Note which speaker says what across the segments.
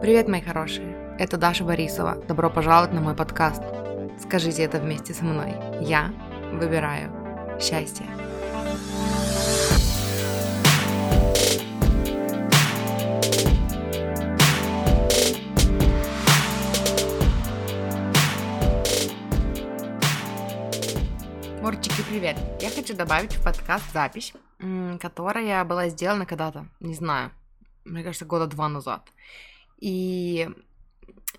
Speaker 1: Привет, мои хорошие! Это Даша Борисова. Добро пожаловать на мой подкаст. Скажите это вместе со мной. Я выбираю счастье. Морчики, привет! Я хочу добавить в подкаст запись, которая была сделана когда-то, не знаю, мне кажется, года два назад. И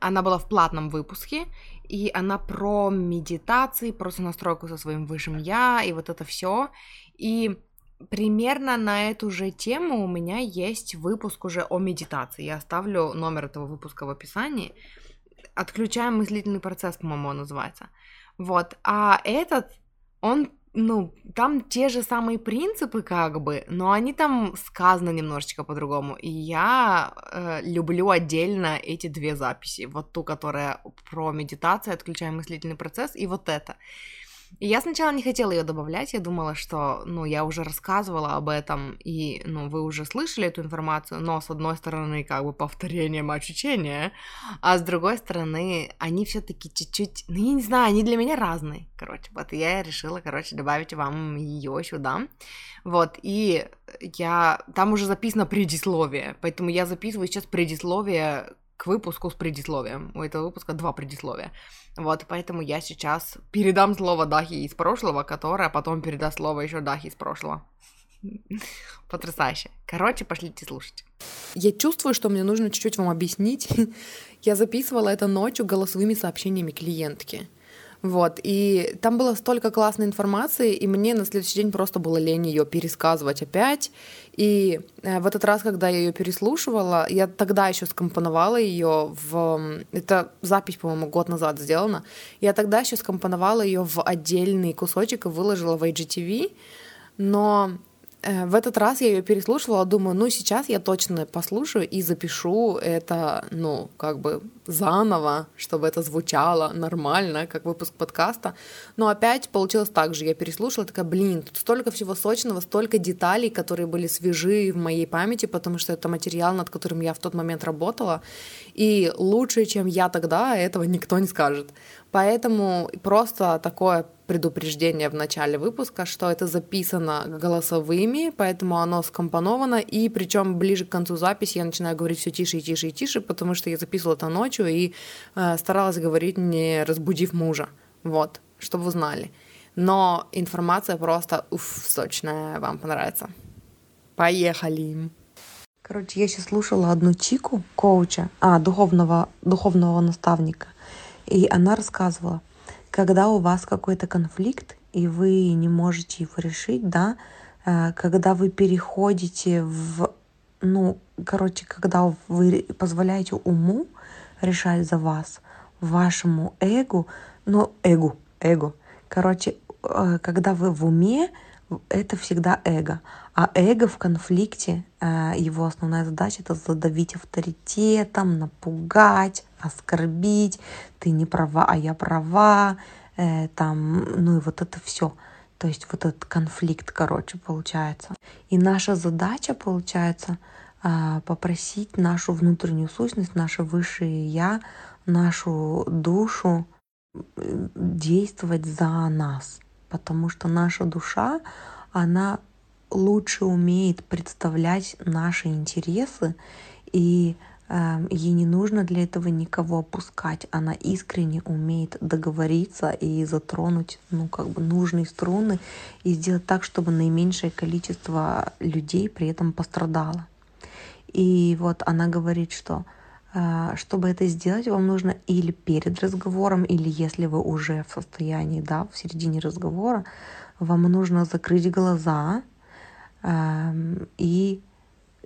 Speaker 1: она была в платном выпуске, и она про медитации, про настройку со своим высшим я, и вот это все. И примерно на эту же тему у меня есть выпуск уже о медитации. Я оставлю номер этого выпуска в описании. Отключаем мыслительный процесс, по-моему, он называется. Вот. А этот, он ну, там те же самые принципы, как бы, но они там сказаны немножечко по-другому. И я э, люблю отдельно эти две записи. Вот ту, которая про медитацию, отключаем мыслительный процесс, и вот это. И я сначала не хотела ее добавлять, я думала, что, ну, я уже рассказывала об этом, и, ну, вы уже слышали эту информацию, но, с одной стороны, как бы повторение мать учения, а с другой стороны, они все таки чуть-чуть, ну, я не знаю, они для меня разные, короче, вот я решила, короче, добавить вам ее сюда, вот, и я, там уже записано предисловие, поэтому я записываю сейчас предисловие к выпуску с предисловием. У этого выпуска два предисловия. Вот, поэтому я сейчас передам слово Дахи из прошлого, которая потом передаст слово еще Дахи из прошлого. Потрясающе. Короче, пошлите слушать.
Speaker 2: Я чувствую, что мне нужно чуть-чуть вам объяснить. Я записывала это ночью голосовыми сообщениями клиентки. Вот, и там было столько классной информации, и мне на следующий день просто было лень ее пересказывать опять. И э, в этот раз, когда я ее переслушивала, я тогда еще скомпоновала ее в... Это запись, по-моему, год назад сделана. Я тогда еще скомпоновала ее в отдельный кусочек и выложила в IGTV, но в этот раз я ее переслушивала, думаю, ну сейчас я точно послушаю и запишу это, ну, как бы заново, чтобы это звучало нормально, как выпуск подкаста. Но опять получилось так же. Я переслушала, такая, блин, тут столько всего сочного, столько деталей, которые были свежи в моей памяти, потому что это материал, над которым я в тот момент работала. И лучше, чем я тогда, этого никто не скажет. Поэтому просто такое предупреждение в начале выпуска, что это записано голосовыми, поэтому оно скомпоновано, и причем ближе к концу записи я начинаю говорить все тише и тише и тише, потому что я записывала это ночью и э, старалась говорить, не разбудив мужа. Вот, чтобы вы знали. Но информация просто уф, сочная, вам понравится. Поехали!
Speaker 3: Короче, я сейчас слушала одну чику, коуча, а, духовного, духовного наставника, и она рассказывала, когда у вас какой-то конфликт, и вы не можете его решить, да, э, когда вы переходите в, ну, короче, когда вы позволяете уму решать за вас, вашему эгу, ну, эгу, эго, короче, э, когда вы в уме, это всегда эго. А эго в конфликте, э, его основная задача это задавить авторитетом, напугать, оскорбить, ты не права, а я права, э, там, ну и вот это все. То есть вот этот конфликт, короче, получается. И наша задача, получается, э, попросить нашу внутреннюю сущность, наше высшее я, нашу душу действовать за нас. Потому что наша душа, она лучше умеет представлять наши интересы и ей не нужно для этого никого опускать. Она искренне умеет договориться и затронуть ну, как бы нужные струны и сделать так, чтобы наименьшее количество людей при этом пострадало. И вот она говорит, что э, чтобы это сделать, вам нужно или перед разговором, или если вы уже в состоянии, да, в середине разговора, вам нужно закрыть глаза эм, и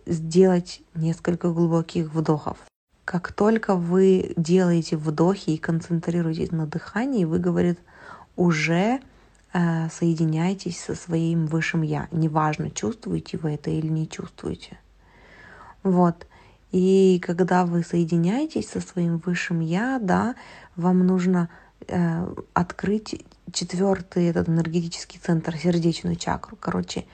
Speaker 3: сделать несколько глубоких вдохов. Как только вы делаете вдохи и концентрируетесь на дыхании, вы, говорит, уже э, соединяетесь со своим высшим я. Неважно, чувствуете вы это или не чувствуете. Вот. И когда вы соединяетесь со своим высшим я, да, вам нужно э, открыть четвертый этот энергетический центр, сердечную чакру. Короче,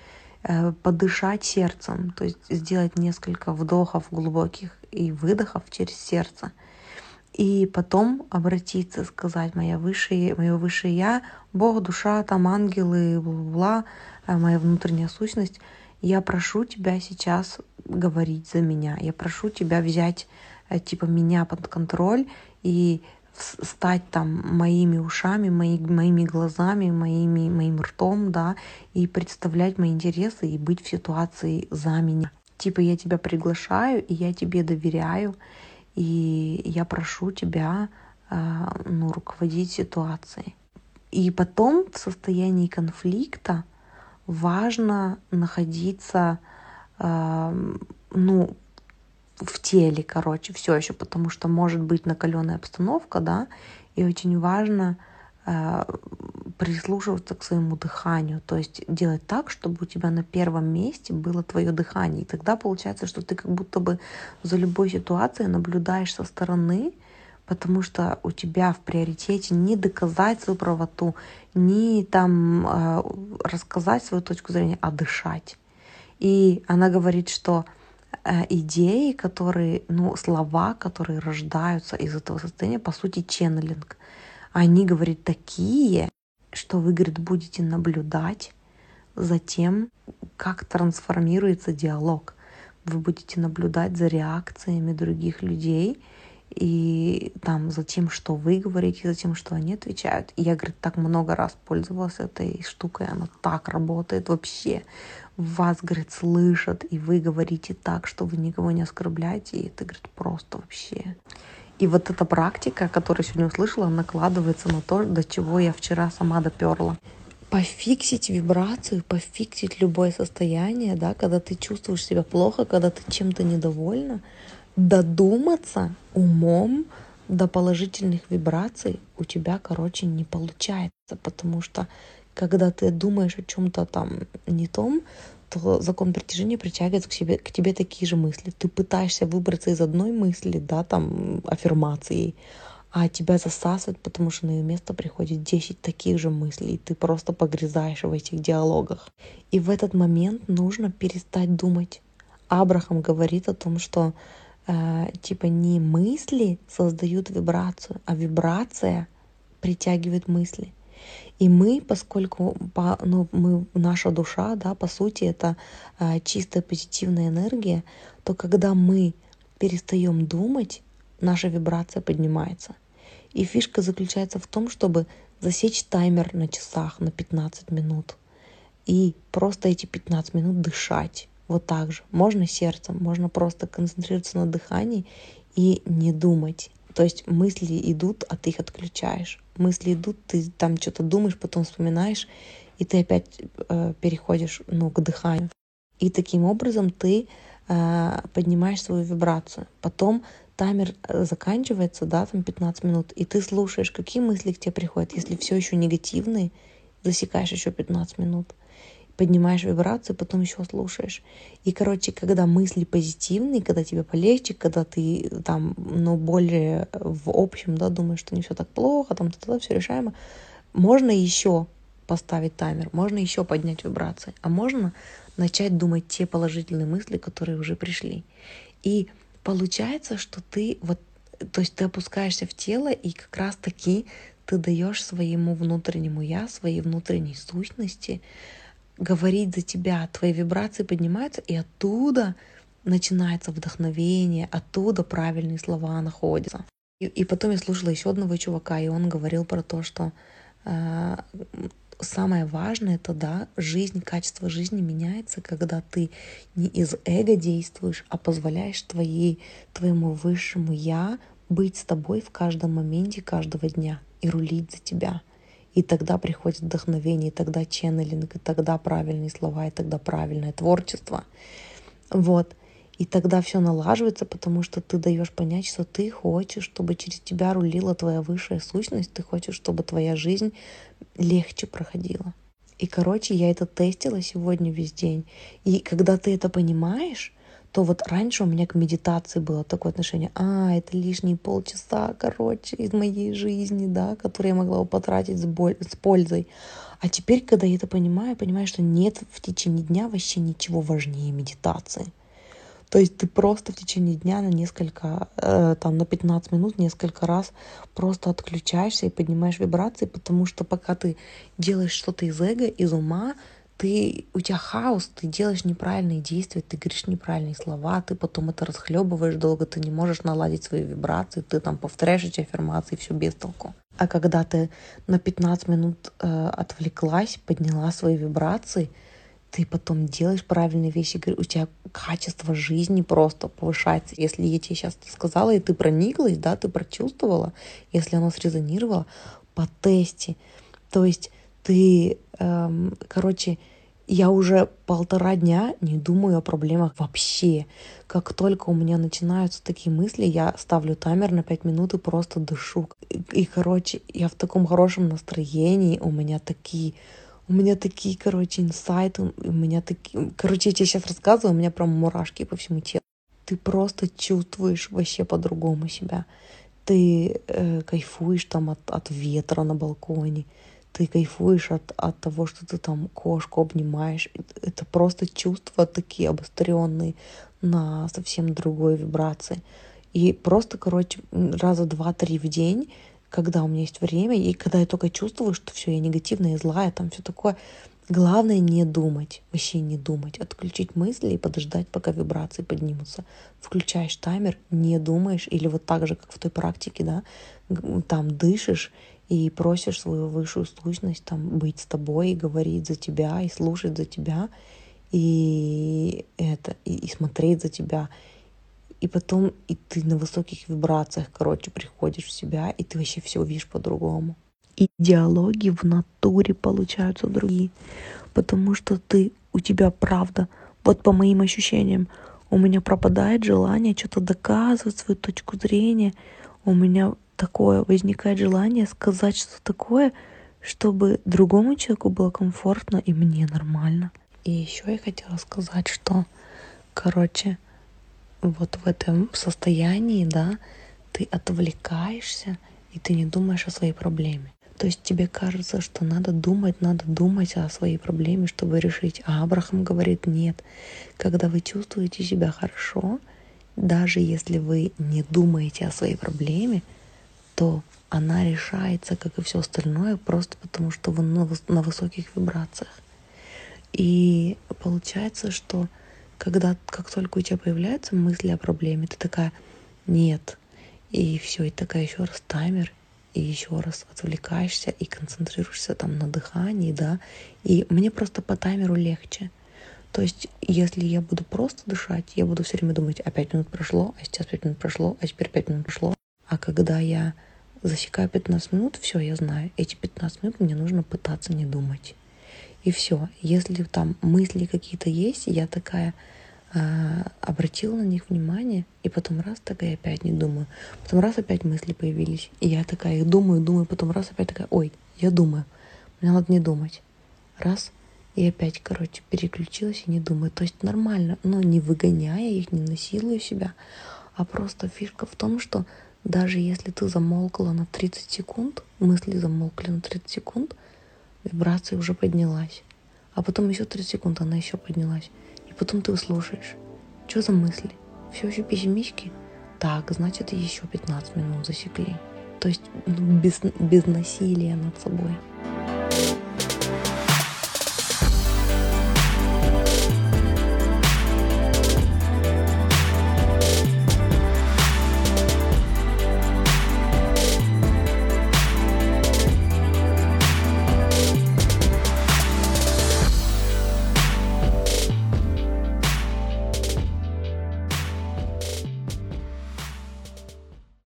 Speaker 3: подышать сердцем, то есть сделать несколько вдохов глубоких и выдохов через сердце. И потом обратиться, сказать, моя высшая, мое высшее я, Бог, душа, там ангелы, бла-бла, э, моя внутренняя сущность, я прошу тебя сейчас говорить за меня. Я прошу тебя взять э, типа меня под контроль и стать там моими ушами, мои, моими глазами, моими, моим ртом, да, и представлять мои интересы и быть в ситуации за меня. Типа я тебя приглашаю, и я тебе доверяю, и я прошу тебя а, ну, руководить ситуацией. И потом в состоянии конфликта важно находиться ну, в теле, короче, все еще, потому что может быть накаленная обстановка, да, и очень важно э, прислушиваться к своему дыханию, то есть делать так, чтобы у тебя на первом месте было твое дыхание. И тогда получается, что ты как будто бы за любой ситуацией наблюдаешь со стороны, потому что у тебя в приоритете не доказать свою правоту, не там э, рассказать свою точку зрения, а дышать. И она говорит, что идеи, которые, ну, слова, которые рождаются из этого состояния, по сути, ченнелинг. Они, говорит, такие, что вы, говорит, будете наблюдать за тем, как трансформируется диалог. Вы будете наблюдать за реакциями других людей и там за тем, что вы говорите, за тем, что они отвечают. И я, говорит, так много раз пользовалась этой штукой, она так работает вообще вас, говорит, слышат, и вы говорите так, что вы никого не оскорбляете, и это, говорит, просто вообще. И вот эта практика, которую сегодня услышала, накладывается на то, до чего я вчера сама доперла. Пофиксить вибрацию, пофиксить любое состояние, да, когда ты чувствуешь себя плохо, когда ты чем-то недовольна, додуматься умом до положительных вибраций у тебя, короче, не получается, потому что когда ты думаешь о чем-то там не том, то закон притяжения притягивает к, себе, к тебе такие же мысли. Ты пытаешься выбраться из одной мысли, да, там, аффирмацией, а тебя засасывает, потому что на ее место приходит 10 таких же мыслей, и ты просто погрязаешь в этих диалогах. И в этот момент нужно перестать думать. Абрахам говорит о том, что типа не мысли создают вибрацию, а вибрация притягивает мысли. И мы, поскольку по, ну, мы, наша душа, да, по сути, это а, чистая позитивная энергия, то когда мы перестаем думать, наша вибрация поднимается. И фишка заключается в том, чтобы засечь таймер на часах на 15 минут и просто эти 15 минут дышать. Вот так же. Можно сердцем, можно просто концентрироваться на дыхании и не думать. То есть мысли идут, а ты их отключаешь мысли идут, ты там что-то думаешь, потом вспоминаешь, и ты опять э, переходишь ну, к дыханию. И таким образом ты э, поднимаешь свою вибрацию. Потом таймер э, заканчивается, да, там 15 минут, и ты слушаешь, какие мысли к тебе приходят. Если все еще негативные, засекаешь еще 15 минут поднимаешь вибрацию, потом еще слушаешь. И, короче, когда мысли позитивные, когда тебе полегче, когда ты там, ну, более в общем, да, думаешь, что не все так плохо, там, тогда все решаемо, можно еще поставить таймер, можно еще поднять вибрации, а можно начать думать те положительные мысли, которые уже пришли. И получается, что ты вот, то есть ты опускаешься в тело, и как раз таки ты даешь своему внутреннему я, своей внутренней сущности говорить за тебя, твои вибрации поднимаются, и оттуда начинается вдохновение, оттуда правильные слова находятся. И, и потом я слушала еще одного чувака, и он говорил про то, что э, самое важное это да, жизнь, качество жизни меняется, когда ты не из эго действуешь, а позволяешь твоей, твоему высшему я быть с тобой в каждом моменте каждого дня и рулить за тебя. И тогда приходит вдохновение, и тогда ченнелинг, и тогда правильные слова, и тогда правильное творчество. Вот. И тогда все налаживается, потому что ты даешь понять, что ты хочешь, чтобы через тебя рулила твоя высшая сущность, ты хочешь, чтобы твоя жизнь легче проходила. И, короче, я это тестила сегодня весь день. И когда ты это понимаешь, то вот раньше у меня к медитации было такое отношение, а, это лишние полчаса, короче, из моей жизни, да, которые я могла бы потратить с, боль, с пользой. А теперь, когда я это понимаю, я понимаю, что нет в течение дня вообще ничего важнее медитации. То есть ты просто в течение дня на несколько, э, там, на 15 минут несколько раз просто отключаешься и поднимаешь вибрации, потому что пока ты делаешь что-то из эго, из ума, ты, у тебя хаос, ты делаешь неправильные действия, ты говоришь неправильные слова, ты потом это расхлебываешь долго, ты не можешь наладить свои вибрации, ты там повторяешь эти аффирмации, все без толку. А когда ты на 15 минут э, отвлеклась, подняла свои вибрации, ты потом делаешь правильные вещи, у тебя качество жизни просто повышается. Если я тебе сейчас сказала, и ты прониклась, да, ты прочувствовала, если оно срезонировало, по тесте. То есть ты, эм, короче, я уже полтора дня не думаю о проблемах вообще. Как только у меня начинаются такие мысли, я ставлю таймер на 5 минут и просто дышу. И, и короче, я в таком хорошем настроении, у меня такие у меня такие, короче, инсайты, у меня такие... Короче, я тебе сейчас рассказываю, у меня прям мурашки по всему телу. Ты просто чувствуешь вообще по-другому себя. Ты э, кайфуешь там от, от ветра на балконе ты кайфуешь от, от того, что ты там кошку обнимаешь. Это просто чувства такие обостренные на совсем другой вибрации. И просто, короче, раза два-три в день, когда у меня есть время, и когда я только чувствую, что все, я негативная и злая, там все такое, Главное не думать, вообще не думать, отключить мысли и подождать, пока вибрации поднимутся. Включаешь таймер, не думаешь, или вот так же, как в той практике, да, там дышишь и просишь свою высшую сущность там быть с тобой и говорить за тебя и слушать за тебя и это и, и смотреть за тебя. И потом и ты на высоких вибрациях короче приходишь в себя и ты вообще все видишь по-другому. И диалоги в натуре получаются другие потому что ты у тебя правда вот по моим ощущениям у меня пропадает желание что-то доказывать свою точку зрения у меня такое возникает желание сказать что-то такое, чтобы другому человеку было комфортно и мне нормально. И еще я хотела сказать, что, короче, вот в этом состоянии, да, ты отвлекаешься, и ты не думаешь о своей проблеме. То есть тебе кажется, что надо думать, надо думать о своей проблеме, чтобы решить. А Абрахам говорит, нет. Когда вы чувствуете себя хорошо, даже если вы не думаете о своей проблеме, то она решается, как и все остальное, просто потому что вы на высоких вибрациях. И получается, что когда, как только у тебя появляются мысли о проблеме, ты такая, нет, и все, и такая еще раз таймер, и еще раз отвлекаешься и концентрируешься там на дыхании, да, и мне просто по таймеру легче. То есть, если я буду просто дышать, я буду все время думать, а пять минут прошло, а сейчас пять минут прошло, а теперь пять минут прошло. Когда я засекаю 15 минут, все, я знаю, эти 15 минут мне нужно пытаться не думать. И все. Если там мысли какие-то есть, я такая э, обратила на них внимание, и потом раз такая опять не думаю. Потом раз опять мысли появились, и я такая их думаю, думаю, потом раз опять такая, ой, я думаю, мне надо не думать. Раз, и опять, короче, переключилась и не думаю. То есть нормально, но не выгоняя их, не насилуя себя, а просто фишка в том, что даже если ты замолкла на 30 секунд, мысли замолкли на 30 секунд, вибрация уже поднялась. А потом еще 30 секунд она еще поднялась. И потом ты слушаешь. Что за мысли? Все еще пессимистки? Так, значит, еще 15 минут засекли. То есть ну, без, без насилия над собой.